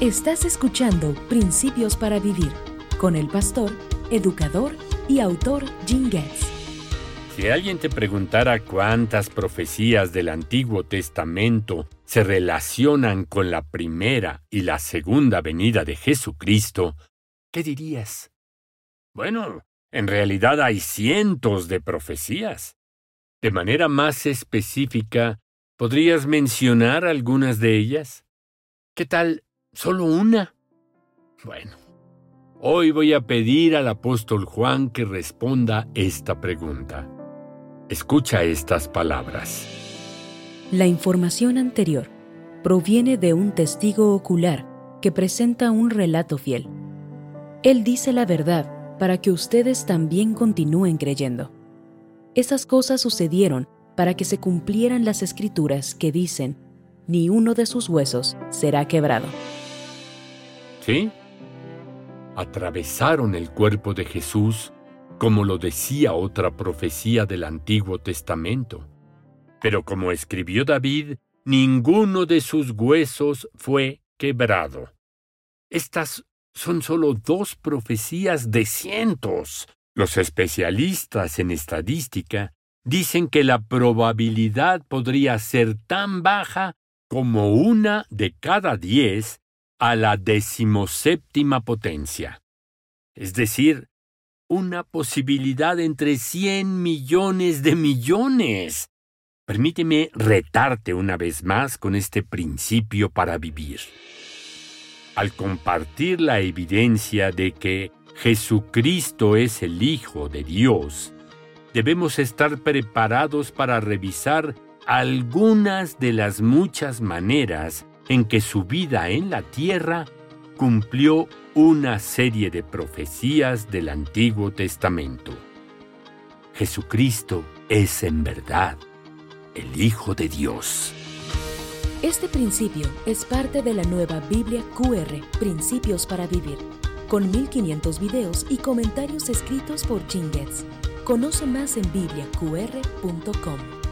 Estás escuchando Principios para Vivir con el pastor, educador y autor Jim Getz. Si alguien te preguntara cuántas profecías del Antiguo Testamento se relacionan con la primera y la segunda venida de Jesucristo, ¿qué dirías? Bueno, en realidad hay cientos de profecías. De manera más específica, ¿podrías mencionar algunas de ellas? ¿Qué tal ¿Solo una? Bueno, hoy voy a pedir al apóstol Juan que responda esta pregunta. Escucha estas palabras. La información anterior proviene de un testigo ocular que presenta un relato fiel. Él dice la verdad para que ustedes también continúen creyendo. Esas cosas sucedieron para que se cumplieran las escrituras que dicen, ni uno de sus huesos será quebrado. ¿Sí? Atravesaron el cuerpo de Jesús, como lo decía otra profecía del Antiguo Testamento. Pero como escribió David, ninguno de sus huesos fue quebrado. Estas son solo dos profecías de cientos. Los especialistas en estadística dicen que la probabilidad podría ser tan baja como una de cada diez a la decimoséptima potencia, es decir, una posibilidad entre 100 millones de millones. Permíteme retarte una vez más con este principio para vivir. Al compartir la evidencia de que Jesucristo es el Hijo de Dios, debemos estar preparados para revisar algunas de las muchas maneras en que su vida en la tierra cumplió una serie de profecías del Antiguo Testamento. Jesucristo es en verdad el Hijo de Dios. Este principio es parte de la nueva Biblia QR, Principios para Vivir, con 1500 videos y comentarios escritos por Jim Conoce más en bibliaqr.com.